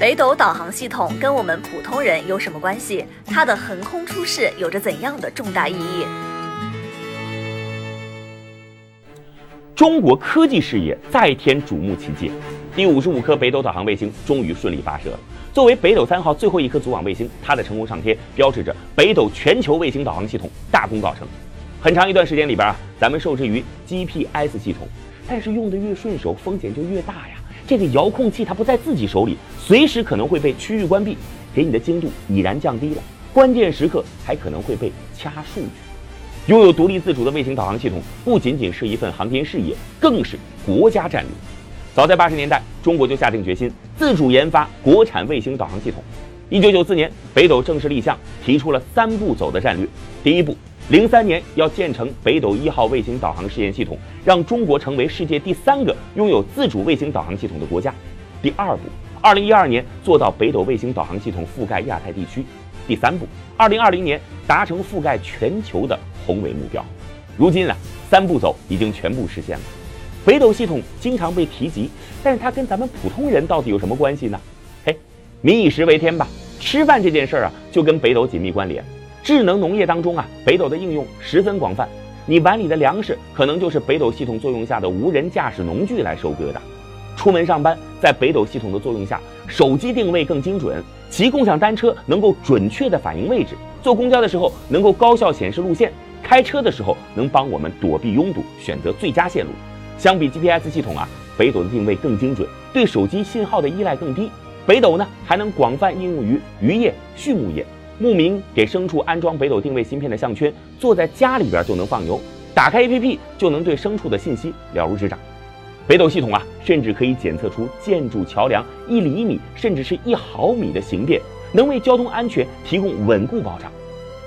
北斗导航系统跟我们普通人有什么关系？它的横空出世有着怎样的重大意义？中国科技事业再添瞩目奇迹，第五十五颗北斗导航卫星终于顺利发射了。作为北斗三号最后一颗组网卫星，它的成功上天，标志着北斗全球卫星导航系统大功告成。很长一段时间里边啊，咱们受制于 GPS 系统，但是用的越顺手，风险就越大呀。这个遥控器它不在自己手里，随时可能会被区域关闭，给你的精度已然降低了，关键时刻还可能会被掐数据。拥有独立自主的卫星导航系统，不仅仅是一份航天事业，更是国家战略。早在八十年代，中国就下定决心自主研发国产卫星导航系统。一九九四年，北斗正式立项，提出了三步走的战略。第一步，零三年要建成北斗一号卫星导航试验系统，让中国成为世界第三个拥有自主卫星导航系统的国家。第二步，二零一二年做到北斗卫星导航系统覆盖亚太地区。第三步，二零二零年达成覆盖全球的宏伟目标。如今啊，三步走已经全部实现了。北斗系统经常被提及，但是它跟咱们普通人到底有什么关系呢？嘿，民以食为天吧，吃饭这件事儿啊，就跟北斗紧密关联。智能农业当中啊，北斗的应用十分广泛。你碗里的粮食，可能就是北斗系统作用下的无人驾驶农具来收割的。出门上班，在北斗系统的作用下，手机定位更精准。骑共享单车能够准确的反映位置，坐公交的时候能够高效显示路线，开车的时候能帮我们躲避拥堵，选择最佳线路。相比 GPS 系统啊，北斗的定位更精准，对手机信号的依赖更低。北斗呢还能广泛应用于渔业、畜牧业。牧民给牲畜安装北斗定位芯片的项圈，坐在家里边就能放牛，打开 APP 就能对牲畜的信息了如指掌。北斗系统啊，甚至可以检测出建筑桥梁一厘米甚至是一毫米的形变，能为交通安全提供稳固保障。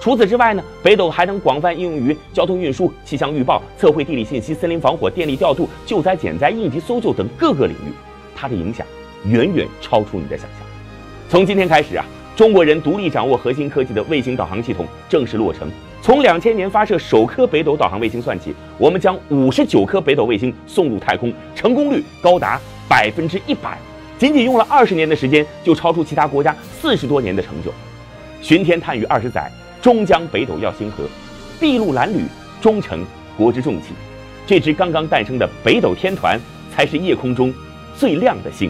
除此之外呢，北斗还能广泛应用于交通运输、气象预报、测绘地理信息、森林防火、电力调度、救灾减灾、应急搜救等各个领域，它的影响远远超出你的想象。从今天开始啊。中国人独立掌握核心科技的卫星导航系统正式落成。从两千年发射首颗北斗导航卫星算起，我们将五十九颗北斗卫星送入太空，成功率高达百分之一百。仅仅用了二十年的时间，就超出其他国家四十多年的成就。巡天探月二十载，终将北斗耀星河，筚路蓝缕，终成国之重器。这支刚刚诞生的北斗天团，才是夜空中最亮的星。